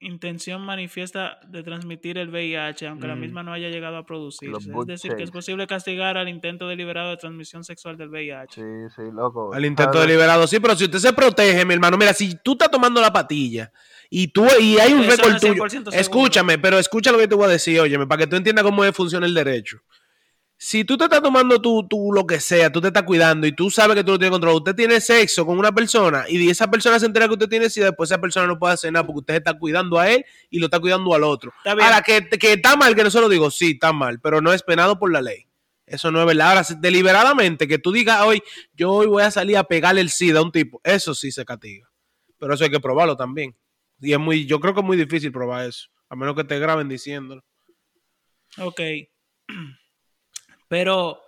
intención manifiesta de transmitir el VIH, aunque la Mm. misma no haya llegado a producirse. Los Es decir, que es posible castigar al intento deliberado de transmisión sexual del VIH. Sí, sí, loco. Al intento deliberado, sí, pero si usted se protege, mi hermano, mira, si tú estás tomando la patilla y tú y hay un récord tuyo, 100% seguro. escúchame, pero escucha lo que te voy a decir, óyeme, para que tú entiendas cómo es- funciona el derecho. Si tú te estás tomando tu, tu lo que sea, tú te estás cuidando y tú sabes que tú lo tienes controlado, usted tiene sexo con una persona y esa persona se entera que usted tiene sida, después esa persona no puede hacer nada porque usted está cuidando a él y lo está cuidando al otro. Ahora, que, que está mal, que no se lo digo, sí, está mal, pero no es penado por la ley. Eso no es verdad. Ahora, deliberadamente, que tú digas hoy, yo hoy voy a salir a pegarle el SIDA a un tipo, eso sí se castiga. Pero eso hay que probarlo también. Y es muy, yo creo que es muy difícil probar eso, a menos que te graben diciéndolo. Ok. Pero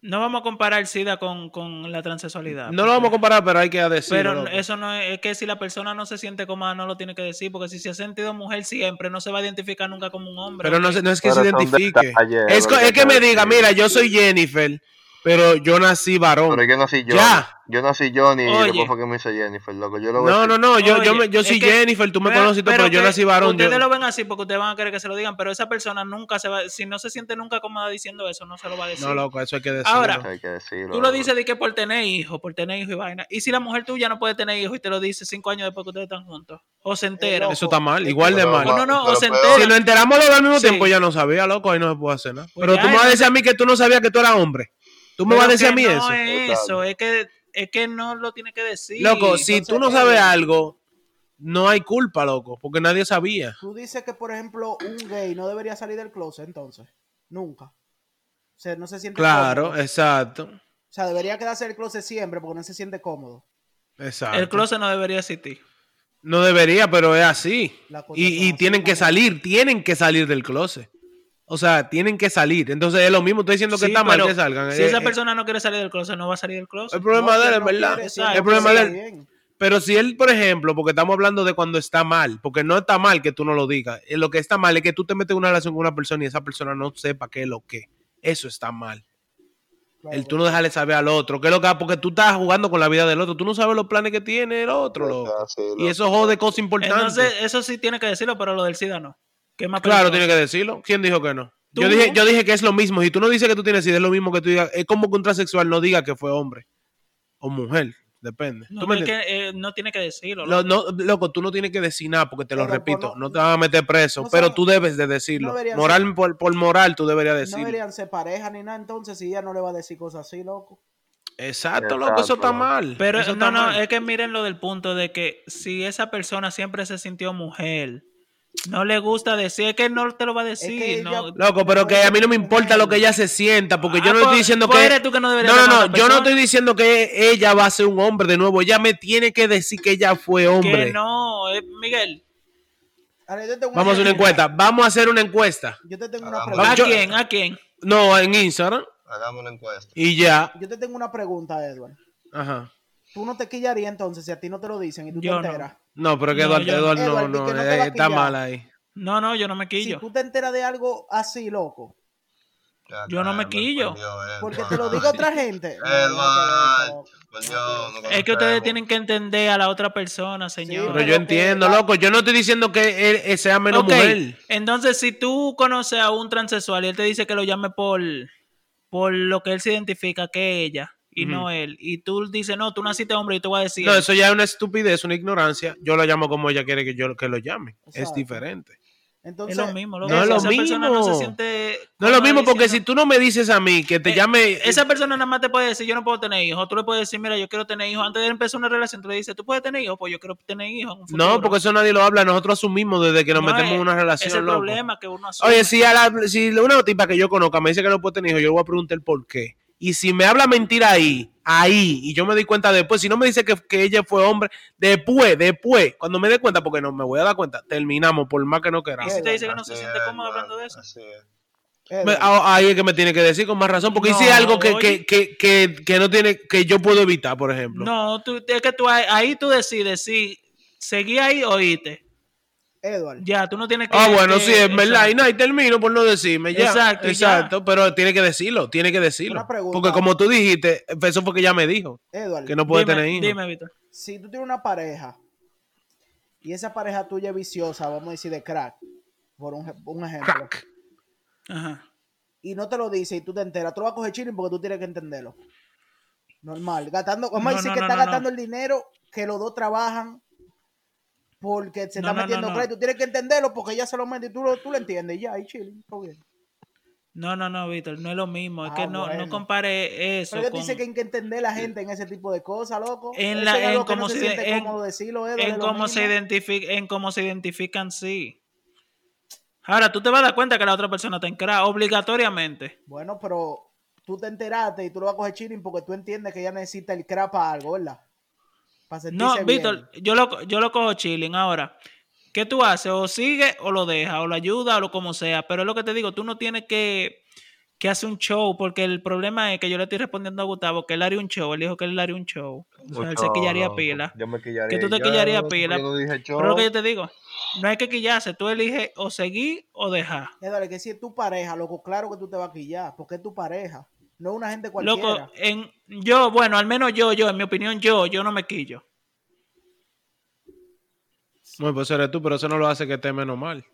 no vamos a comparar el SIDA con, con la transexualidad. No lo vamos a comparar, pero hay que decirlo. Pero loco. eso no es, es que si la persona no se siente cómoda, no lo tiene que decir, porque si se ha sentido mujer siempre, no se va a identificar nunca como un hombre. Pero no, no es que Pero se identifique. detalles, Es, que es que hay me diga, mira, yo soy Jennifer, pero yo nací varón. Pero yo nací Johnny. Ya. Yo nací Johnny y Oye. después fue que me hice Jennifer, loco. Yo lo voy a No, decir. no, no, yo, yo, me- yo soy que- Jennifer, tú me Pero- conoces, pero, yo que nací varón. Ustedes yo- lo ven así porque ustedes van a querer que se lo digan, pero esa persona nunca se va, si no se siente nunca cómoda diciendo eso, no se lo va a decir. No, loco, eso hay que decirlo. Ahora, Hay que decirlo. Tú lo dices de que por tener hijos, por tener hijos y vaina. Y si la mujer tuya no puede tener hijos y te lo dice cinco años después que ustedes están juntos, o se entera. Eso está mal, igual de Pero mal. No, no, no, o pero se entera. Si nos enteramos los dos al mismo Sí. tiempo, ya no sabía, loco, ahí no se puede hacer nada. Pues Pero ya, tú me vas a decir a mí que tú no sabías que tú eras hombre. Tú me Pero vas a decir a mí no eso. es eso, es que, es que no lo tiene que decir. Loco, si Entonces, tú no sabes algo, no hay culpa, loco, porque nadie sabía. Tú dices que, por ejemplo, un gay no debería salir del closet, entonces. Nunca. O sea, no se siente Claro, cómodo. exacto. O sea, debería quedarse en el closet siempre porque no se siente cómodo. Exacto. El closet no debería existir. No debería, pero es así. Y, y tienen que salir, tienen que salir del closet. O sea, tienen que salir. Entonces es lo mismo, estoy diciendo que Sí, está mal pero que salgan. Si Eh, esa eh, persona no quiere salir del closet, no va a salir del closet. el problema No, de él, no verdad. quiere, sí, El problema de él. bien. Pero si él, por ejemplo, porque estamos hablando de cuando está mal, porque no está mal que tú no lo digas, eh, lo que está mal es que tú te metes en una relación con una persona y esa persona no sepa qué es lo que. Eso está mal. Claro, El tú no dejarle saber al otro, que es lo que porque tú estás jugando con la vida del otro, tú no sabes los planes que tiene el otro, loco. Así, Y eso jode cosas importantes. Entonces, eso sí tiene que decirlo, pero lo del SIDA no. ¿Qué más claro, tiene que decirlo. ¿Quién dijo que no? Yo dije, yo dije que es lo mismo. Si tú no dices que tú tienes SIDA, es lo mismo que tú digas. Es como que un transexual no diga que fue hombre o mujer. Depende. No, ¿Tú me no, es entiendes? que, eh, no tiene que decirlo. Lo- loco. no, loco, tú no tienes que decir nada porque te lo Pero, repito, no, no- te van a meter preso, no pero tú debes de decirlo. no moral, por, por moral tú deberías No decirlo. deberían ser pareja ni nada, entonces, si ella no le va a decir cosas así, loco. Exacto, loco, eso está mal. Pero eso no, no, mal. es que miren lo del punto de que si esa persona siempre se sintió mujer, no le gusta decir, es que no te lo va a decir. que no. ella- Loco, pero que a mí no me importa lo que ella se sienta, porque yo Ah, no pues- estoy diciendo pues que. eres tú que no no, no, a yo no estoy diciendo que ella va a ser un hombre de nuevo. Ella me tiene que decir que ella fue hombre. Que no, eh, Miguel. Yo tengo Vamos a hacer una encuesta. Vamos a hacer una encuesta. Yo te tengo una pregunta. ¿A Yo- quién? ¿A quién? No, en Instagram. Hagamos una encuesta. Y ya. Yo te tengo una pregunta, Edward. Ajá. ¿Tú no te quillarías entonces si a ti no te lo dicen y tú Yo te enteras? No, pero que No, Eduardo, yo- Eduardo no, Eduardo, no, no eh, está mal ahí. No, no, yo no me Si quillo. tú te enteras de algo así, loco, Ya, Yo no me quillo. porque te lo diga otra gente. No, no, no, no, no Es que ustedes tienen que entender a la otra persona, señor. Pero pero yo entiendo, loco. Yo no estoy diciendo que él, él sea menos Ok, mujer. entonces si tú conoces a un transexual y él te dice que lo llame por, por lo que él se identifica que es ella y no él, y tú dices, no, tú naciste hombre y te voy a decir, No, eso ya es una estupidez, una ignorancia. Yo lo llamo como ella quiere que yo que lo llame. Es diferente. Entonces, es lo mismo. loco. No es lo esa persona no se mismo. siente No es lo mismo porque si tú no me dices a mí que te Eh, llame. Esa persona nada más te puede decir, yo no puedo tener hijos. Tú le puedes decir, mira, yo quiero tener hijos. Antes de empezar una relación, tú le dices, tú puedes tener hijos, pues yo quiero tener hijos. en No, futuro". porque eso nadie lo habla. Nosotros asumimos desde que nos No, metemos en es- una relación. Es el loco. problema que uno asume. Oye, si, a la, si una tipa que yo conozca me dice que no puede tener hijos, yo le voy a preguntar el por qué. Y si me habla mentira ahí, ahí, y yo me doy cuenta después, si no me dice que, que ella fue hombre, después, después, cuando me dé cuenta, porque no me voy a dar cuenta, terminamos, por más que no Y queramos. si te dice que no se siente cómodo hablando de eso. así es. Ah, Ahí es que me tiene que decir con más razón, porque No, hice algo que, que, que, que, que no tiene, que yo puedo evitar, por ejemplo. No, tú, es que tú ahí, ahí tú decides si seguí ahí o irte. Edward, Ya, tú no tienes que. Ah, bueno, que- sí, es verdad. exacto. Y no, y termino por no decirme. Ya. Exacto, Exacto. ya. pero tiene que decirlo, tiene que decirlo. Una pregunta. Porque como tú dijiste, eso fue que ya me dijo, Edward, que no puede Dime, tener hijos. Dime, Víctor. si tú tienes una pareja y esa pareja tuya es viciosa, vamos a decir de crack, por un, un ejemplo, Crack. Ajá. y no te lo dice y tú te enteras, tú lo vas a coger chilling porque tú tienes que entenderlo. Normal, gastando, vamos a No, decir no, que no, está no, gastando el dinero que los dos trabajan porque se No, está no, metiendo no. tú tienes que entenderlo porque ella se lo mete y tú lo, tú lo entiendes y ya, y chilling. No, no, no, Víctor, no es lo mismo. Es Ah, que no, bueno. no compare eso. Pero con- dice que hay que entender la gente en ese tipo de cosas, loco. En la- en cómo se se- en- cómodo decirlo, Edward, en cómo se identifica, en cómo se identifican, sí. Ahora, tú te vas a dar cuenta que la otra persona te encra obligatoriamente. Bueno, pero tú te enteraste y tú lo vas a coger chilling porque tú entiendes que ella necesita el crap para algo, ¿verdad? Para sentirse No, bien. Víctor, yo lo, yo lo cojo chilling. Ahora, ¿qué tú haces? O sigue o lo dejas, o lo ayuda o lo como sea. Pero es lo que te digo, tú no tienes que, que hacer un show, porque el problema es que yo le estoy respondiendo a Gustavo que él haría un show. Él dijo que él haría un show. O sea, él se quillaría pila. Yo me quillaría. Que tú te Yo- quillarías yo pila. no dije Pero lo que yo yo. te digo, no hay que quillarse. Tú eliges o seguir o dejar. Edward, que si es tu pareja, loco, claro que tú te vas a quillar, porque es tu pareja. No es una gente cualquiera. Loco, en, yo, bueno, al menos yo, yo, en mi opinión, yo, yo no me quillo. Bueno, pues eres tú, pero eso no lo hace que esté menos mal.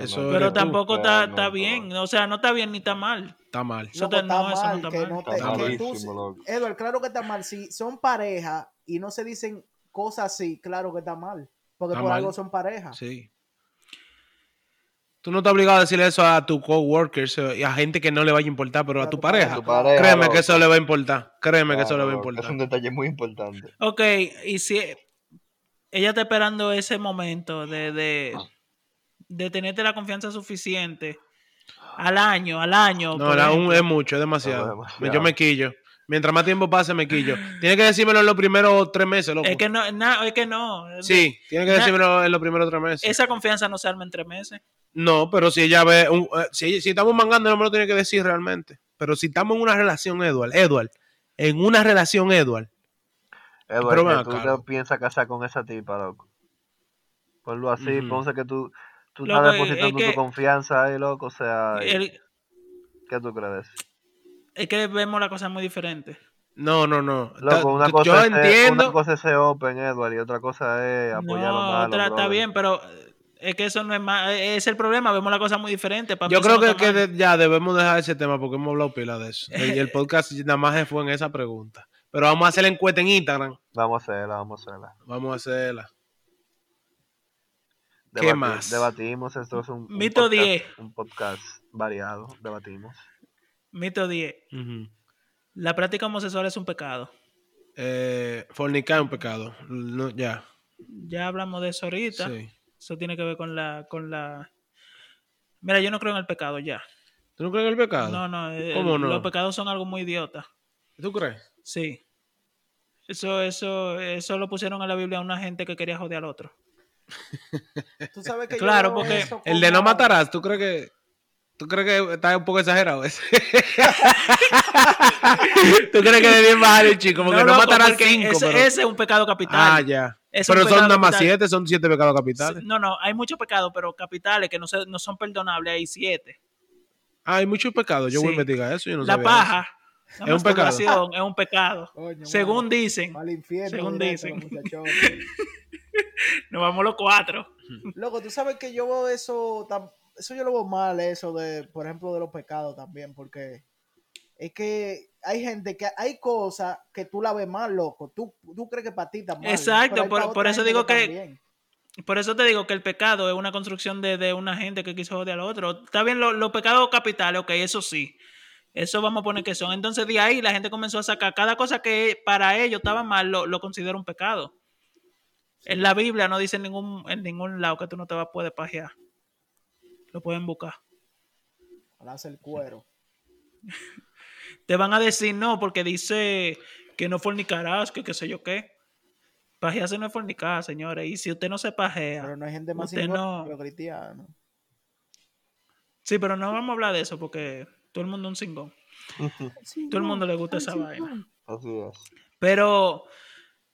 Eso Pero tampoco está, está bien. O sea, no está bien ni está mal. Está mal. Eso Loco, te- no, eso no está que mal. no te- Está que tú-. Edward, claro que está mal. Si son pareja y no se dicen cosas así, claro que está mal. Porque Está por mal. algo son pareja. Sí. Tú no estás obligado a decirle eso a tus coworkers eh, y a gente que no le vaya a importar, pero a tu pareja. Tu pareja, Créeme loco. que eso le va a importar. Créeme que eso le va a importar. Es un detalle muy importante. Ok, y si ella está esperando ese momento de, de, de tenerte la confianza suficiente al año, al año. No, un- ejemplo. es mucho, es demasiado. No, es demasiado. Yo me quillo. Mientras más tiempo pase, me quillo. Tiene que decírmelo en los primeros tres meses, loco. Es que no, na- es que no. Sí, tiene que Na- decírmelo en los primeros tres meses. Esa confianza no se arma en tres meses. No, pero si ella ve, un- eh, si, si estamos mangando, no me lo tiene que decir realmente. Pero si estamos en una relación, Edward, Edward, en una relación, Edward, Edward, tú te piensas casar con esa tipa, loco. Ponlo así, uh que tú, tú estás depositando tu confianza ahí, loco. O sea, ¿qué tú crees? Es que vemos la cosa muy diferente. No, no, no. Loco, una cosa yo es, entiendo. Una cosa es ser open, Edward, y otra cosa es apoyar no, a los Está bien, pero es que eso no es más. Es el problema, vemos la cosa muy diferente. yo creo que, ya debemos dejar ese tema porque hemos hablado pila de eso. y el podcast nada más se fue en esa pregunta. Pero vamos a hacer la encuesta en Instagram. Vamos a hacerla, vamos a hacerla. Vamos a hacerla. ¿Qué más? Debatimos, esto es un, Mito un podcast, 10. Un podcast variado, debatimos. Mito 10. La práctica homosexual es un pecado. Eh, fornicar es un pecado. ya. Ya hablamos de eso ahorita. Eso tiene que ver con la, con la. Mira, yo no creo en el pecado ya. ¿Tú no crees en el pecado? No, no. ¿Cómo no? Los pecados son algo muy idiota. ¿Tú crees? Sí. Eso, eso, eso lo pusieron en la Biblia a una gente que quería joder al otro. Tú sabes que claro, porque el de no matarás, ¿tú crees que ¿Tú crees que está un poco exagerado ese? ¿Tú crees que de bien bajar chico? Porque no, matarás cinco. Ese, pero... ese, es un pecado capital. Ah, ya. pero son nada más siete, son siete pecados capitales. No, no, hay muchos pecados, pero capitales que no, se, no son perdonables, hay siete. Ah, hay muchos pecados, yo voy a investigar eso. Yo no la paja. Es un pecado. Es un pecado. según dicen. Al infierno. Según dicen. Nos vamos los cuatro. Loco, tú sabes que yo veo eso, eso yo lo veo mal, eso de, por ejemplo, de los pecados también, porque es que hay gente que hay cosas que tú la ves mal, loco. Tú, tú crees que para ti está mal. Exacto, por, eso digo que... Por eso te digo que el pecado es una construcción de, una gente que quiso odiar al otro. Está bien, los pecados capitales, ok, eso sí. Eso vamos a poner que son. Entonces de ahí la gente comenzó a sacar cada cosa que para ellos estaba mal, lo, lo considera un pecado. En la Biblia no dice en ningún, en ningún lado que tú no te vas a poder pajear. Lo pueden buscar. Hace el cuero. te van a decir no, porque dice que no fornicarás, que qué sé yo qué. Pajearse no es fornicar, señores. Y si usted no se pajea. Pero no hay gente más no... cristiano. Sí, pero no vamos a hablar de eso porque todo el mundo es un cingón. todo el mundo le gusta esa vaina. Así es. Pero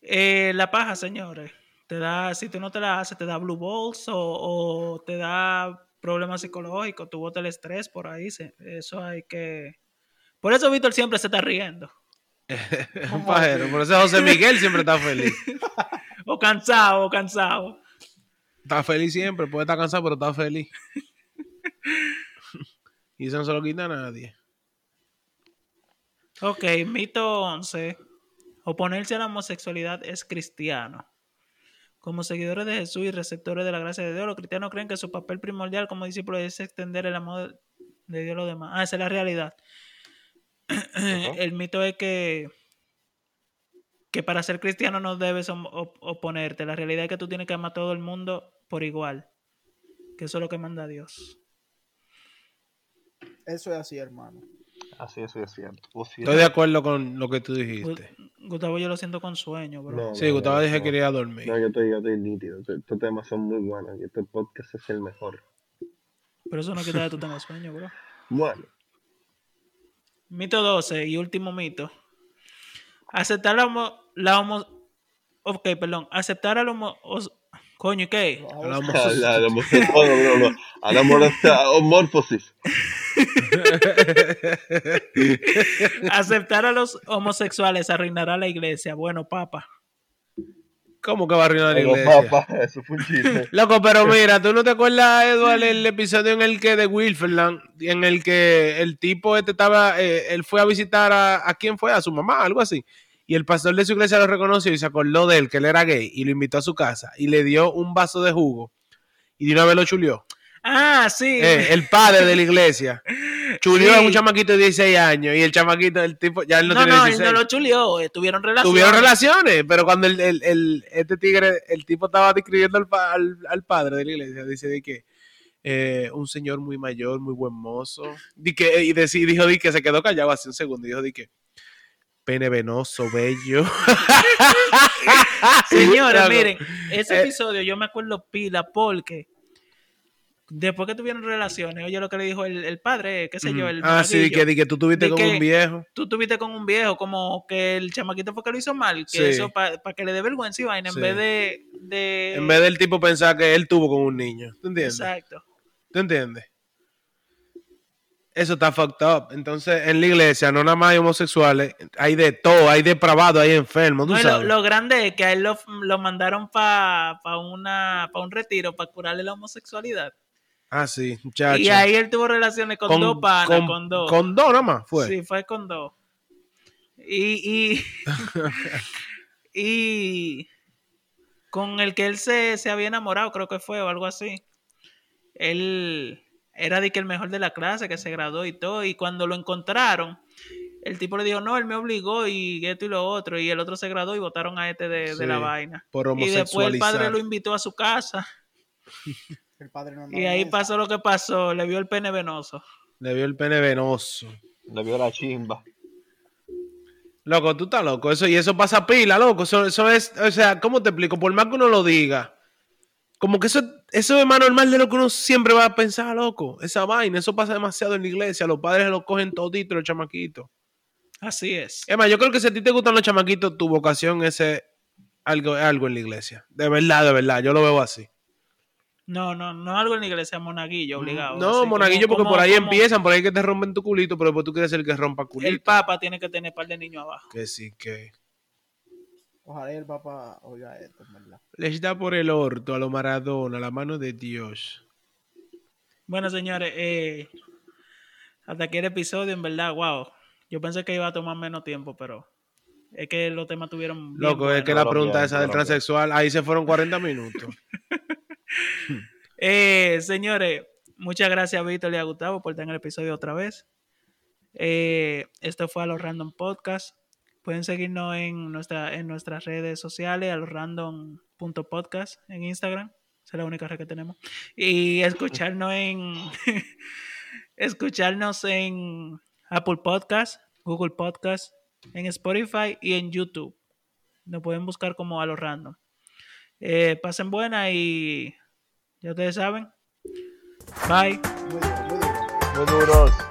eh, la paja, señores, te da, si tú no te la haces, te da blue balls o, te da problemas psicológicos, botas el estrés por ahí. Eso hay que. Por eso Víctor siempre se está riendo. un pajero, por eso José Miguel siempre está feliz. o cansado, o cansado. Está feliz siempre, puede estar cansado, pero está feliz. y eso no se lo quita a nadie. Ok, mito 11. Oponerse a la homosexualidad es cristiano. Como seguidores de Jesús y receptores de la gracia de Dios, los cristianos creen que su papel primordial como discípulos es extender el amor de Dios a los demás. Ah, esa es la realidad. El mito es que, que para ser cristiano no debes oponerte. La realidad es que tú tienes que amar a todo el mundo por igual. Que eso es lo que manda Dios. Eso es así, hermano. Así es, es cierto. Estoy de acuerdo con lo que tú dijiste. Gustavo, yo lo siento con sueño, bro. sí, Gustavo dije que quería dormir. No, yo estoy, yo estoy nítido. Estos temas son muy buenos y este podcast es el mejor. Pero eso no quita que tú tengas sueño, bro. Bueno. Mito 12 y último mito. Aceptar la homo... La homo ok, perdón. Aceptar al homo... Coño, ¿qué? A la homorfosis. Aceptar a los homosexuales arruinará la iglesia. Bueno, papa. ¿Cómo que va a arruinar la iglesia? Papa, eso fue un chiste. Loco, pero mira, ¿tú no te acuerdas, Eduardo, el episodio en el que de Wilferland, en el que el tipo este estaba, eh, él fue a visitar a, a quién fue, a su mamá, algo así y el pastor de su iglesia lo reconoció y se acordó de él, que él era gay, y lo invitó a su casa y le dio un vaso de jugo y de una vez lo chulió. Ah, sí. Eh, el padre de la iglesia. Chulió a un chamaquito de 16 años y el chamaquito, el tipo, ya él no, no tiene 16. No, él no lo chulió, eh, tuvieron relaciones. Tuvieron relaciones, pero cuando el, el, el, este tigre, el tipo estaba describiendo al, al, padre de la iglesia, dice de que eh, un señor muy mayor, muy buen mozo. Di que, y, dijo di que se quedó callado hace un segundo y dijo di que pene venoso, bello. Señores, miren, ese eh, episodio yo me acuerdo pila porque después que tuvieron relaciones, oye lo que le dijo el, padre, qué sé yo, el Ah, sí, que, que tú tuviste con un viejo. Tú tuviste con un viejo, como que el chamaquito fue que lo hizo mal, que eso para que le dé vergüenza y vaina, en vez de, de... En vez del tipo pensar que él tuvo con un niño, ¿tú entiendes? Exacto. ¿Tú entiendes? Eso está fucked up. Entonces, en la iglesia no nada más hay homosexuales, hay de todo, hay depravado, hay enfermos, ¿tú sabes? Lo, grande es que a él lo, mandaron para pa una, un retiro para curarle la homosexualidad. Ah, sí, muchacho. Y ahí él tuvo relaciones con, dos panas, con, dos. Con dos nada más, fue. Sí, fue con dos. Y, y, y con el que él se, se había enamorado, creo que fue, o algo así. Él era de que el mejor de la clase, que se graduó y todo, y cuando lo encontraron, el tipo le dijo, no, él me obligó y esto y lo otro, y el otro se graduó y votaron a este de, la vaina. y después el padre lo invitó a su casa. y ahí pasó lo que pasó, le vio el pene venoso. Le vio el pene venoso. Le vio la chimba. Loco, tú estás loco. Eso, y eso pasa pila, loco. Eso, eso es, o sea, ¿cómo te explico? Por más que uno lo diga, como que eso, eso es más normal de lo que uno siempre va a pensar, loco. Esa vaina, eso pasa demasiado en la iglesia. Los padres lo cogen todito los chamaquitos. Así es. Es más, yo creo que si a ti te gustan los chamaquitos, tu vocación es algo, algo en la iglesia. De verdad, de verdad. Yo lo veo así. No, no, no algo en la iglesia, monaguillo, obligado. No, monaguillo, porque por ahí empiezan, por ahí que te rompen tu culito, pero después tú quieres ser el que rompa culito. El papa tiene que tener par de niños abajo. Que sí, que. Ojalá el Papa oiga esto, ¿verdad? Les da por el orto a lo Maradona, la mano de Dios. Bueno, señores, eh, hasta aquí el episodio, en verdad, wow. Yo pensé que iba a tomar menos tiempo, pero es que los temas tuvieron. Loco, es que la pregunta esa del transexual, ahí se fueron 40 minutos. eh, señores, muchas gracias a Víctor y a Gustavo por tener el episodio otra vez. Eh, esto fue a los Random Podcast. Pueden seguirnos en, nuestra, en nuestras redes sociales, al random.podcast en Instagram. Esa es la única red que tenemos. Y escucharnos en escucharnos en Apple Podcast, Google Podcast, en Spotify y en YouTube. Nos pueden buscar como a los random. Eh, pasen buena y ya ustedes saben. Bye. Muy, muy duros.